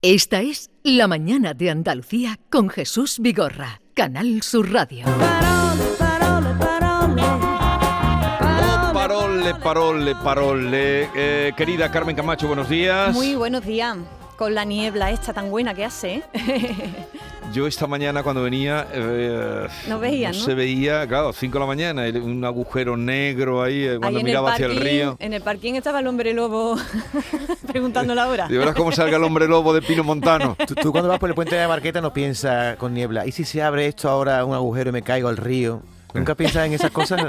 Esta es La Mañana de Andalucía con Jesús Vigorra, Canal Sur Radio. Oh, parole, parole, parole. Eh, querida Carmen Camacho, buenos días. Muy buenos días. Con la niebla esta tan buena que hace. ¿eh? Yo esta mañana cuando venía... eh, No veía, ¿no? Se veía, claro, 5 de la mañana, un agujero negro ahí, eh, cuando Ahí miraba el hacia el río. En el parking estaba el hombre lobo preguntando la hora. Y verás cómo salga el hombre lobo de Pino Montano. Tú, tú cuando vas por el puente de la Marqueta no piensas con niebla. ¿Y si se abre esto ahora un agujero y me caigo al río? ¿Nunca piensas en esas cosas?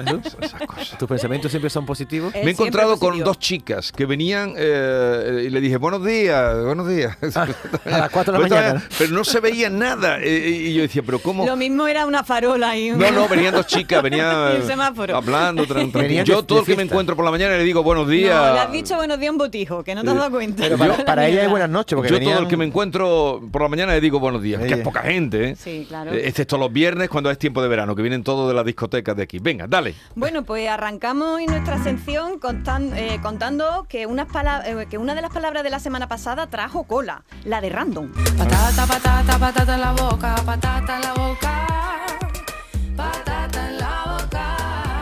Esas cosas. ¿Tus pensamientos siempre son positivos? Él Me he encontrado con dos chicas que venían eh, y le dije, buenos días, buenos días. a las cuatro de la Pues mañana. Pero no se veía nada. eh, y yo decía, pero ¿cómo? Lo mismo era una farola y un... No, no, venían dos chicas, venían hablando. tran- tran- Venían Yo de- todo el que me encuentro por la mañana le digo buenos días. No, le has dicho buenos días a un botijo, que no te has dado cuenta. Pero para, para ella es buenas noches, porque Yo venían... todo el que me encuentro por la mañana le digo buenos días, que es poca gente, ¿eh? Sí, claro. Eh, Excepto los viernes cuando es tiempo de verano, que vienen todos de las discotecas de aquí. Venga, dale. Bueno, pues arrancamos hoy nuestra sección contan- eh, contando que, unas eh, que una de las palabras de la semana pasada trajo cola, la de random. Patata, patata, patata en la boca, patata en la boca, patata en la boca.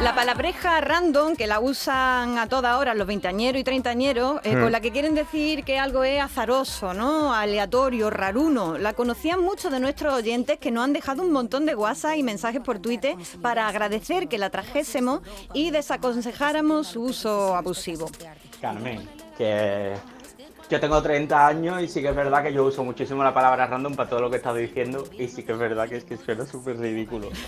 La palabreja random, que la usan a toda hora los veinteañeros y treintañeros, eh, con la que quieren decir que algo es azaroso, ¿no? Aleatorio, raruno. La conocían muchos de nuestros oyentes que nos han dejado un montón de WhatsApp y mensajes por Twitter para agradecer que la trajésemos y desaconsejáramos su uso abusivo. Carmen, que yo tengo 30 años y sí que es verdad que yo uso muchísimo la palabra random para todo lo que he estado diciendo y sí que es verdad que es que suena súper ridículo.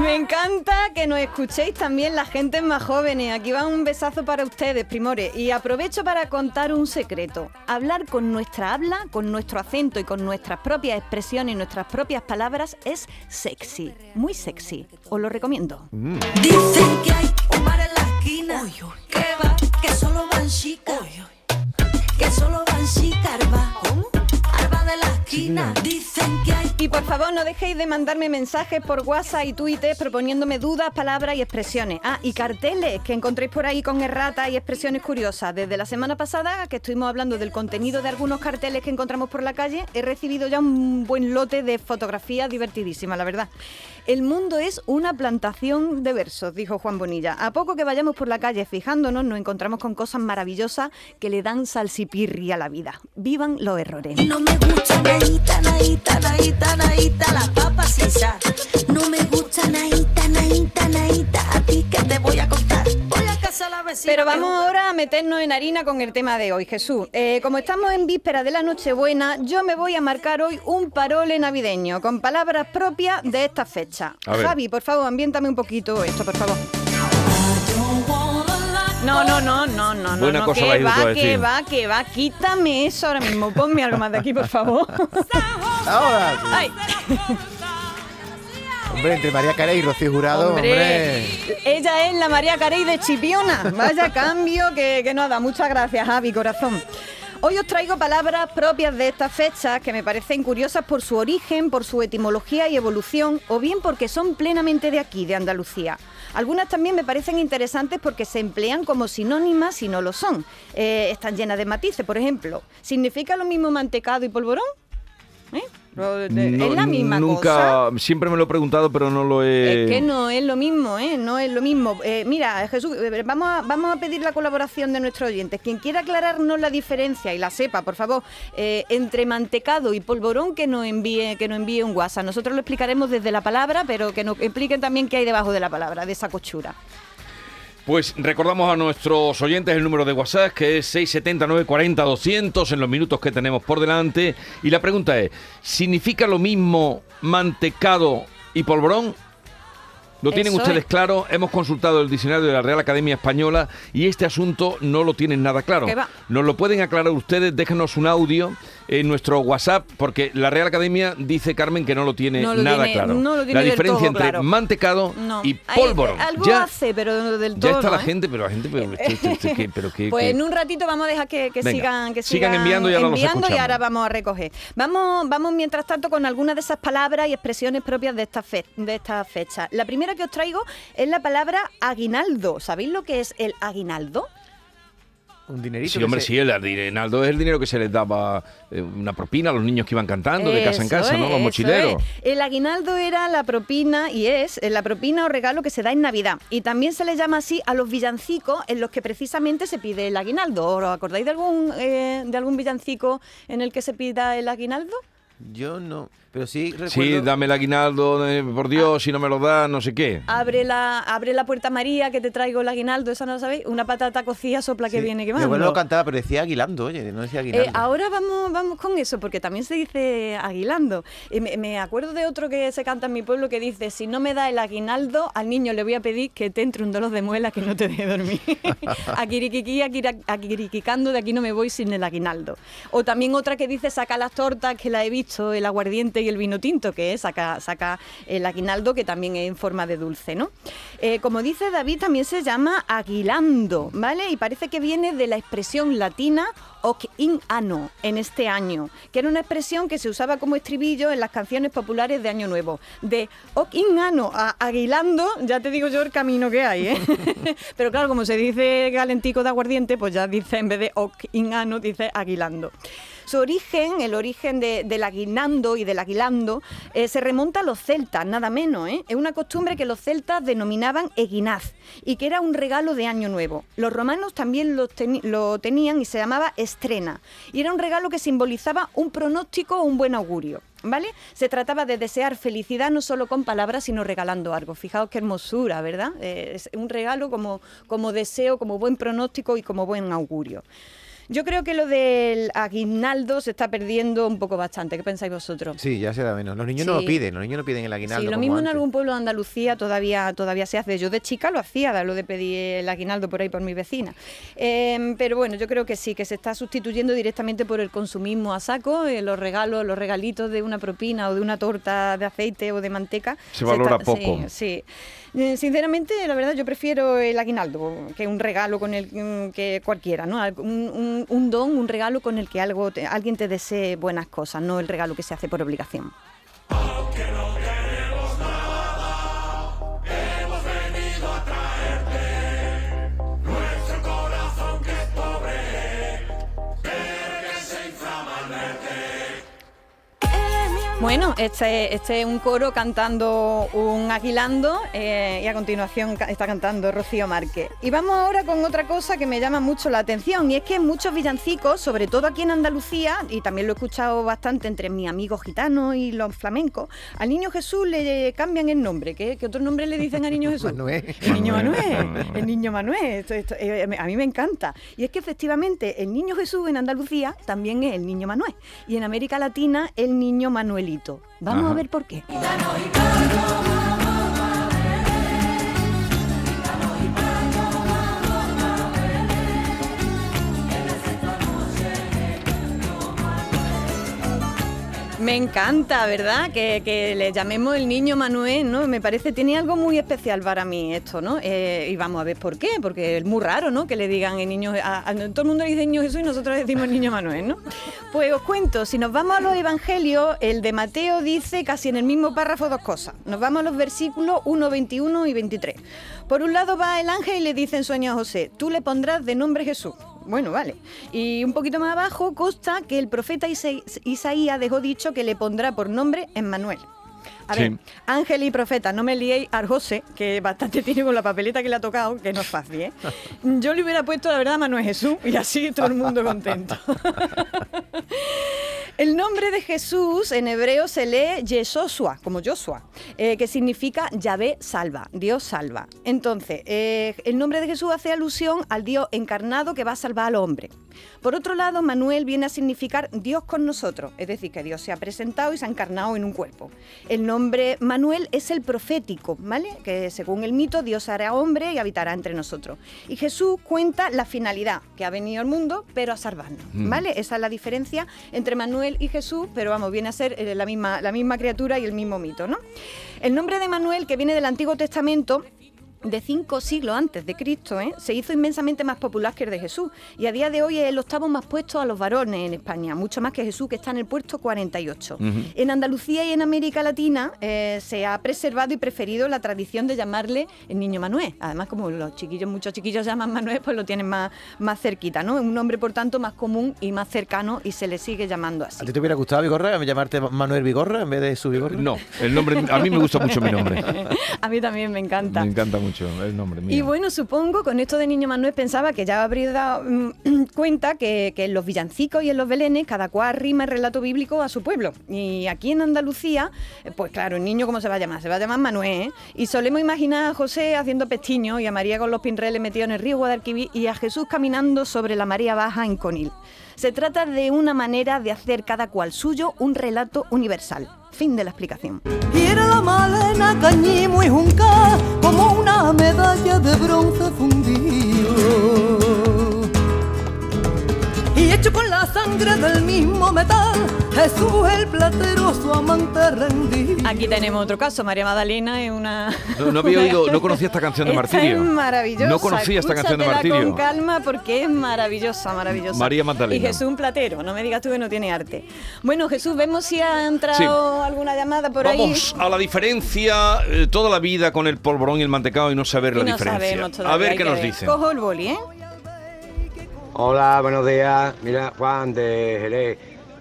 Me encanta que nos escuchéis también la gente más jóvenes. Aquí va un besazo para ustedes, primores. Y aprovecho para contar un secreto. Hablar con nuestra habla, con nuestro acento y con nuestras propias expresiones y nuestras propias palabras es sexy. Muy sexy. Os lo recomiendo. Dicen que hay que va, que solo van chicas, que solo van chicas, arba, arba de la esquina. Dicen que hay Y por favor, no dejéis de mandarme mensajes por WhatsApp y Twitter proponiéndome dudas, palabras y expresiones. Ah, y carteles que encontréis por ahí con erratas y expresiones curiosas. Desde la semana pasada, que estuvimos hablando del contenido de algunos carteles que encontramos por la calle, he recibido ya un buen lote de fotografías divertidísimas, la verdad. El mundo es una plantación de versos, dijo Juan Bonilla. A poco que vayamos por la calle fijándonos, nos encontramos con cosas maravillosas que le dan salsipirri a la vida. Vivan los errores. no me gusta naíta, naíta, naíta, naíta, las papas sin sal. No me gusta naíta, naíta, naíta, a ti que te voy a contar. Voy a casa a la vecina. Pero vamos ahora a meternos en harina con el tema de hoy, Jesús. Eh, como estamos en víspera de la Nochebuena, yo me voy a marcar hoy un parole navideño con palabras propias de esta fecha. Javi, por favor, ambiéntame un poquito esto, por favor. No, no, no, no, no, Buena no, cosa que va, decir. que va, que va, quítame eso ahora mismo, ponme algo más de aquí, por favor. Ahora, sí. Ay, hombre, entre María Carey y Rocío Jurado, hombre, hombre. ella es la María Carey de Chipiona. Vaya cambio que, que nos da. Muchas gracias, Javi, corazón. Hoy os traigo palabras propias de estas fechas que me parecen curiosas por su origen, por su etimología y evolución, o bien porque son plenamente de aquí, de Andalucía. Algunas también me parecen interesantes porque se emplean como sinónimas y no lo son. Eh, están llenas de matices, por ejemplo. ¿Significa lo mismo mantecado y polvorón? ¿Eh? No, es la misma nunca, cosa. siempre me lo he preguntado, pero no lo he... Es que no es lo mismo, ¿eh? No es lo mismo. Eh, mira, Jesús, eh, vamos a, vamos a pedir la colaboración de nuestros oyentes. Quien quiera aclararnos la diferencia y la sepa, por favor, eh, entre mantecado y polvorón, que nos envíe, que nos envíe un WhatsApp. Nosotros lo explicaremos desde la palabra, pero que nos expliquen también qué hay debajo de la palabra, de esa cochura. Pues recordamos a nuestros oyentes el número de WhatsApp que es 679-40-200 en los minutos que tenemos por delante. Y la pregunta es, ¿significa lo mismo mantecado y polvorón? ¿Lo tienen Eso ustedes es. claro? Hemos consultado el diccionario de la Real Academia Española y este asunto no lo tienen nada claro. Nos lo pueden aclarar ustedes, déjenos un audio en nuestro WhatsApp, porque la Real Academia dice, Carmen, que no lo tiene No lo nada tiene- claro. no lo tiene la diferencia entre claro. mantecado No. y Hay- polvorón. algo ya, hace, pero del ya todo. está la ¿no, eh? gente, pero la gente, pero, esto- esto- esto- ¿qué? pero qué- Pues en un ratito vamos a dejar que, que Venga, sigan, que sigan sigan, enviando y ahora enviando y ahora vamos a recoger. Vamos, vamos mientras tanto con algunas de esas palabras y expresiones propias de esta, fe- de esta fecha. La primera que os traigo es la palabra aguinaldo. ¿Sabéis lo que es el aguinaldo? Un dinerito. Sí, hombre, se- sí, el aguinaldo es el dinero que se les daba eh, una propina a los niños que iban cantando de casa en casa, ¿no? Los mochileros. es. El aguinaldo era la propina y es eh, la propina o regalo que se da en Navidad. Y también se le llama así a los villancicos en los que precisamente se pide el aguinaldo. ¿Os acordáis de algún, eh, de algún villancico en el que se pida el aguinaldo? Yo no, pero sí recuerdo... Sí, dame el aguinaldo, eh, por Dios, si no me lo das, no sé qué. Abre la, abre la puerta María que te traigo el aguinaldo, esa no lo sabéis. Una patata cocida sopla que Sí. viene Mi quemando. abuelo lo cantaba, pero decía aguilando, oye, no decía aguinaldo. Eh, ahora vamos, vamos con eso, porque también se dice aguilando. Y me, me acuerdo de otro que se canta en mi pueblo que dice, si no me da el aguinaldo, al niño le voy a pedir que te entre un dolor de muela que no te deje dormir. Aquiriquiqui, aquiriquicando, de aquí no me voy sin el aguinaldo. O también otra que dice, saca las tortas, que la he visto, el aguardiente y el vino tinto, que saca, saca el aguinaldo, que también es en forma de dulce, ¿no? Eh, como dice David, también se llama aguilando, ¿vale? Y parece que viene de la expresión latina hoc in anno, en este año, que era una expresión que se usaba como estribillo en las canciones populares de Año Nuevo. De hoc in anno a aguilando, ya te digo yo el camino que hay, ¿eh? Pero claro, como se dice calentico de aguardiente, pues ya dice, en vez de hoc in anno, dice aguilando. Su origen, el origen de- del aguinando y del aguilando, eh, se remonta a los celtas, nada menos. ¿eh? Es una costumbre que los celtas denominaban eguinaz y que era un regalo de Año Nuevo. Los romanos también lo, tenían y se llamaba estrena. Y era un regalo que simbolizaba un pronóstico o un buen augurio. ¿Vale? Se trataba de desear felicidad no solo con palabras, sino regalando algo. Fijaos qué hermosura, ¿verdad? Eh, es un regalo como, como deseo, como buen pronóstico y como buen augurio. Yo creo que lo del aguinaldo se está perdiendo un poco bastante. ¿Qué pensáis vosotros? Sí, ya se da menos. Los niños no lo piden, los niños no piden el aguinaldo Sí, lo como mismo en algún pueblo de Andalucía todavía, todavía se hace. Yo de chica lo hacía, lo de pedir el aguinaldo por ahí por mi vecina. Eh, pero bueno, yo creo que sí, que se está sustituyendo directamente por el consumismo a saco, eh, los regalos, los regalitos de una propina o de una torta de aceite o de manteca. Se valora está- poco. Sí, sí. Eh, Sinceramente, la verdad, yo prefiero el aguinaldo que un regalo con el mm, que cualquiera, ¿no? Un, un- un don, un regalo con el que algo te- alguien te desee buenas cosas, no el regalo que se hace por obligación. Bueno, este, este es un coro cantando un aguilando eh, y a continuación está cantando Rocío Márquez. Y vamos ahora con otra cosa que me llama mucho la atención y es que en muchos villancicos, sobre todo aquí en Andalucía, y también lo he escuchado bastante entre mis amigos gitanos y los flamencos, al niño Jesús le cambian el nombre. ¿Qué, qué otro nombre le dicen al niño Jesús? Manuel. El niño Manuel. El niño Manuel. Esto- esto, eh, a mí me encanta. Y es que efectivamente el niño Jesús en Andalucía también es el niño Manuel. Y en América Latina el niño Manuelito. Vamos Ajá. a ver por qué. Me encanta, ¿verdad? Que, que le llamemos el niño Manuel, ¿no? Me parece, tiene algo muy especial para mí esto, ¿no? Eh, y vamos a ver por qué, porque es muy raro, ¿no? Que le digan el niño, todo el mundo le dice niño Jesús y nosotros decimos niño Manuel, ¿no? Pues os cuento, si nos vamos a los evangelios, el de Mateo dice casi en el mismo párrafo dos cosas. Nos vamos a los versículos 1, 21 y 23. Por un lado va el ángel y le dice en sueño a José, tú le pondrás de nombre Jesús. Bueno, vale. Y un poquito más abajo consta que el profeta Isa- Isaías dejó dicho que le pondrá por nombre Emmanuel. A Sí. ver, ángel y profeta, no me liéis a José, que bastante tiene con la papeleta que le ha tocado, que no es fácil, ¿eh? Yo le hubiera puesto, la verdad, Manuel Jesús, y así todo el mundo contento. El nombre de Jesús en hebreo se lee Yeshua, como Joshua, eh, que significa Yahvé salva, Dios salva. Entonces, eh, el nombre de Jesús hace alusión al Dios encarnado que va a salvar al hombre. Por otro lado, Manuel viene a significar Dios con nosotros, es decir, que Dios se ha presentado y se ha encarnado en un cuerpo. El nombre Manuel es el profético, ¿vale? Que según el mito, Dios hará hombre y habitará entre nosotros. Y Jesús cuenta la finalidad, que ha venido al mundo, pero a salvarnos, ¿vale? Esa es la diferencia entre Manuel y Jesús, pero vamos, viene a ser eh, la misma, la misma criatura y el mismo mito, ¿no? El nombre de Manuel, que viene del Antiguo Testamento, de cinco siglos antes de Cristo, ¿eh? se hizo inmensamente más popular que el de Jesús. Y a día de hoy es el octavo más puesto a los varones en España, mucho más que Jesús, que está en el puesto 48. En Andalucía y en América Latina eh, se ha preservado y preferido la tradición de llamarle el niño Manuel. Además, como los chiquillos, muchos chiquillos llaman Manuel, pues lo tienen más, más cerquita, ¿no? Es un nombre, por tanto, más común y más cercano y se le sigue llamando así. ¿A ti te hubiera gustado Vigorra llamarte Manuel Vigorra en vez de su Vigorra? No, el nombre, a mí me gusta mucho mi nombre. a mí también me encanta. Me encanta mucho el nombre mío. Y bueno, supongo, con esto de Niño Manuel pensaba que ya habría dado mm, cuenta que, que en los villancicos y en los belenes cada cual rima el relato bíblico a su pueblo. Y aquí en Andalucía, eh, pues claro, el niño, ¿cómo se va a llamar? Se va a llamar Manuel. ¿eh? Y solemos imaginar a José haciendo pestiño y a María con los pinreles metidos en el río Guadalquivir y a Jesús caminando sobre la marea baja en Conil. Se trata de una manera de hacer cada cual suyo un relato universal. Fin de la explicación. La malena cañimo y junca como una medalla de bronce fundido. Y hecho con la sangre del mismo metal, Jesús el platero su amante rendido. Aquí tenemos otro caso. María Magdalena es una... No, no había oído, no conocía esta canción de Esta Martirio. es maravillosa. No conocía esta canción de Martirio. con calma porque es maravillosa, maravillosa. María Magdalena. Y Jesús un platero, no me digas tú que no tiene arte. Bueno, Jesús, vemos si ha entrado alguna llamada por Vamos a la diferencia eh, toda la vida con el polvorón y el mantecado y no saber ahí. la Y no diferencia. sabemos todavía, a ver qué que nos ver. dicen. Cojo el boli, ¿eh? Hola, buenos días. Mira, Juan de Jerez.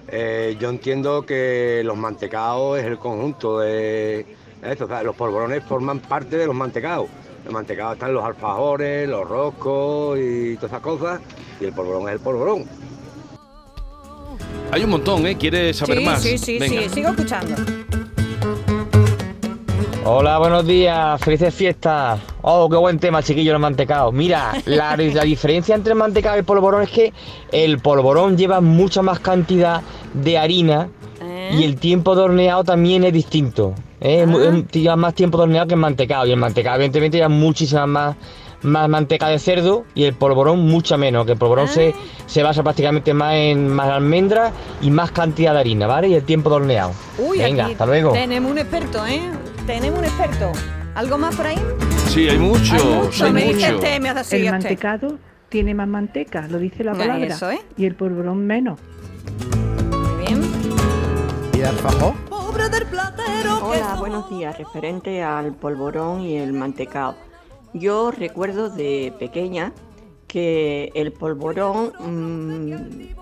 Eh, yo entiendo que los mantecaos es el conjunto de esto. o sea, los polvorones forman parte de los mantecaos. Los mantecaos están los alfajores, los roscos y todas esas cosas. Y el polvorón es el polvorón. Hay un montón, ¿eh? ¿Quieres saber sí, más? sí, sí, Venga. sí, sigo escuchando. Hola, buenos días, felices fiestas. Oh, qué buen tema, chiquillo, el mantecado. Mira, la, la diferencia entre el mantecado y el polvorón es que el polvorón lleva mucha más cantidad de harina y el tiempo de horneado también es distinto. ¿eh? Es- Lleva más tiempo de horneado que el mantecado. Y el mantecado, evidentemente, lleva muchísima más, más manteca de cerdo y el polvorón mucha menos. Que el polvorón se, se basa prácticamente más en más almendras y más cantidad de harina, ¿vale? Y el tiempo de horneado. Uy, Venga, aquí hasta luego. Tenemos un experto, ¿eh? Tenemos un experto. ¿Algo más por ahí? Sí, hay muchos, Hay mucho, hay me dice mucho. este, me hace así, El este. mantecado tiene más manteca, lo dice la palabra. eso, ¿eh? Y el polvorón menos. Muy bien. ¿Y el alfajor? Pobre del platero que Hola, buenos días. Referente al polvorón y el mantecao. Yo recuerdo de pequeña que el polvorón mm,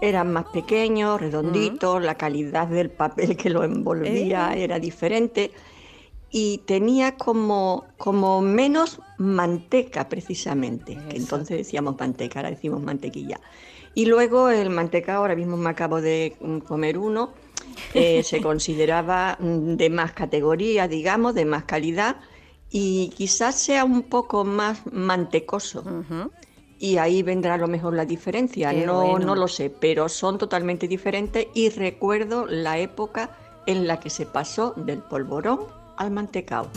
era más pequeño, redondito, la calidad del papel que lo envolvía Eh. era diferente y tenía como, como menos manteca precisamente, que entonces decíamos manteca, ahora decimos mantequilla. Y luego el mantecao, ahora mismo me acabo de mm, comer uno, eh, se consideraba mm, de más categoría, digamos, de más calidad y quizás sea un poco más mantecoso. Y ahí vendrá a lo mejor la diferencia. Qué No, bueno. no lo sé, pero son totalmente diferentes y recuerdo la época en la que se pasó del polvorón al mantecao.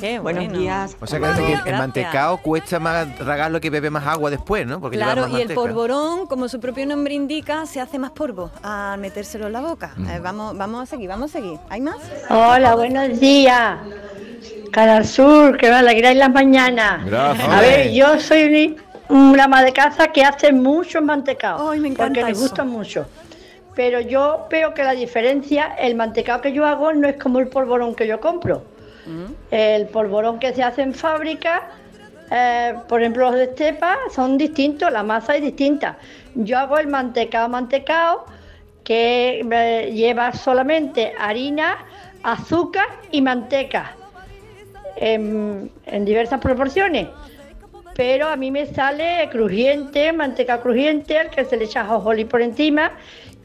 Qué Buenos bueno. días. O sea que el- mantecao cuesta más tragarlo que bebe más agua después, ¿no? Porque lleva Claro, más y el polvorón, como su propio nombre indica, se hace más polvo al metérselo en la boca. Eh, vamos, vamos a seguir, vamos a seguir. ¿Hay más? Hola, buenos días. Canal Sur, que me alegráis las mañanas. Gracias. A ver, yo soy una ama de casa que hace muchos mantecados. Ay, me encanta Porque me gusta mucho. Pero yo veo que la diferencia, el mantecado que yo hago no es como el polvorón que yo compro. El polvorón que se hace en fábrica, eh, por ejemplo los de Estepa, son distintos, la masa es distinta. Yo hago el mantecado mantecado, que eh, lleva solamente harina, azúcar y manteca, en, en diversas proporciones. Pero a mí me sale crujiente, manteca crujiente, al que se le echa jojolí por encima,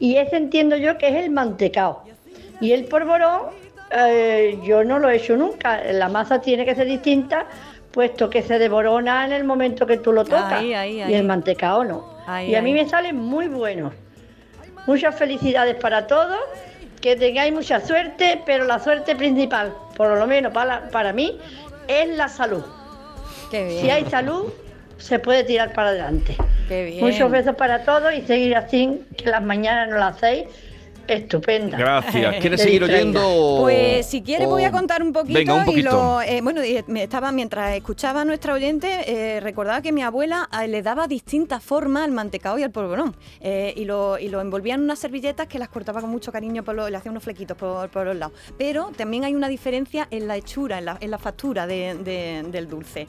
y ese entiendo yo que es el mantecao. Y el polvorón, eh, yo no lo he hecho nunca. La masa tiene que ser distinta, puesto que se devorona en el momento que tú lo tocas. Ahí, ahí, Y el mantecao no. Y a mí me sale muy bueno. Muchas felicidades para todos, que tengáis mucha suerte, pero la suerte principal, por lo menos para, para mí, es la salud. Qué bien. Si hay salud, se puede tirar para adelante. Qué bien. Muchos besos para todos y seguir así, que las mañanas no las hacéis estupenda. Gracias. ¿Quieres seguir oyendo? Pues si quieres voy a contar un poquito. Venga, un Y lo, eh, bueno, me estaba mientras escuchaba a nuestra oyente, eh, recordaba que mi abuela eh, le daba distintas formas al mantecado y al polvorón. Eh, y, lo, y lo envolvía en unas servilletas que las cortaba con mucho cariño, por los- le hacía unos flequitos por, por los lados. Pero también hay una diferencia en la hechura, en la, en la factura de- de- del dulce.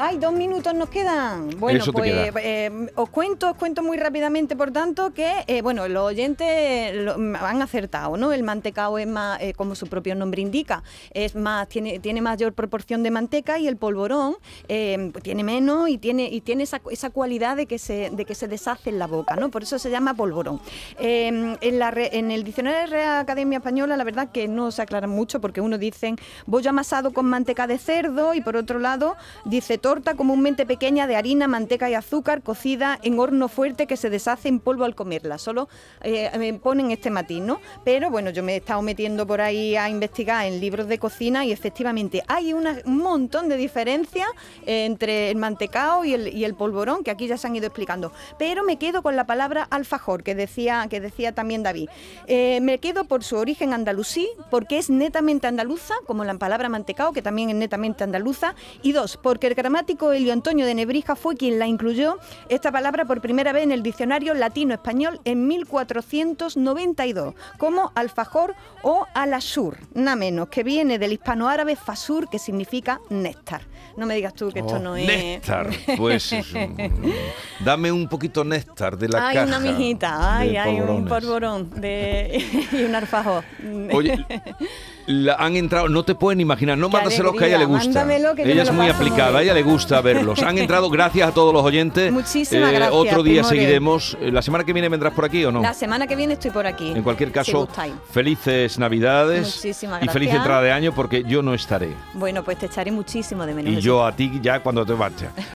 Ay, dos minutos nos quedan. Bueno, Eso pues queda. eh, os cuento, os cuento muy rápidamente, por tanto, que eh, bueno, los oyentes lo- han acertado, ¿no? El mantecao es más, eh, como su propio nombre indica, es más, tiene, tiene mayor proporción de manteca y el polvorón eh, tiene menos y tiene, y tiene esa, esa cualidad de que se, de que se deshace en la boca, ¿no? Por eso se llama polvorón. En, la re- en el diccionario de Real Academia Española, la verdad que no se aclaran mucho, porque uno dicen bollo amasado con manteca de cerdo y por otro lado dice torta comúnmente pequeña de harina, manteca y azúcar cocida en horno fuerte que se deshace en polvo al comerla. Solo eh, me ponen este matiz, ¿no? Pero bueno, yo me he estado metiendo por ahí a investigar en libros de cocina y efectivamente hay un montón de diferencias entre el mantecao y el, polvorón que aquí ya se han ido explicando. Pero me quedo con la palabra alfajor que decía, que decía también David. Eh, me quedo por su origen andalusí, porque es netamente andaluza, como la palabra mantecao, que también es netamente andaluza. Y dos, porque el gramático Elio Antonio de Nebrija fue quien la incluyó esta palabra por primera vez en el diccionario latino-español en 1492, como alfajor o alasur, nada menos, que viene del hispanoárabe fasur, que significa néctar. No me digas tú que esto Oh, no es... Néctar. Pues dame un poquito néctar de la Hay caja. una mijita, ay, hay un polvorón de... y un alfajor. Oye, la- han entrado, no te pueden imaginar, no Qué mándaselos que a ella le gusta. que ella es muy aplicada, a ella le gusta verlos. Han entrado, gracias a todos los oyentes. Muchísimas gracias, Otro día seguiremos. Eh, ¿La semana que viene vendrás por aquí o no? La semana que viene estoy por aquí. En cualquier caso, felices Navidades Muchísimas y feliz entrada de año porque yo no estaré. Bueno, pues te echaré muchísimo de menos. Y yo a ti ya cuando te marches.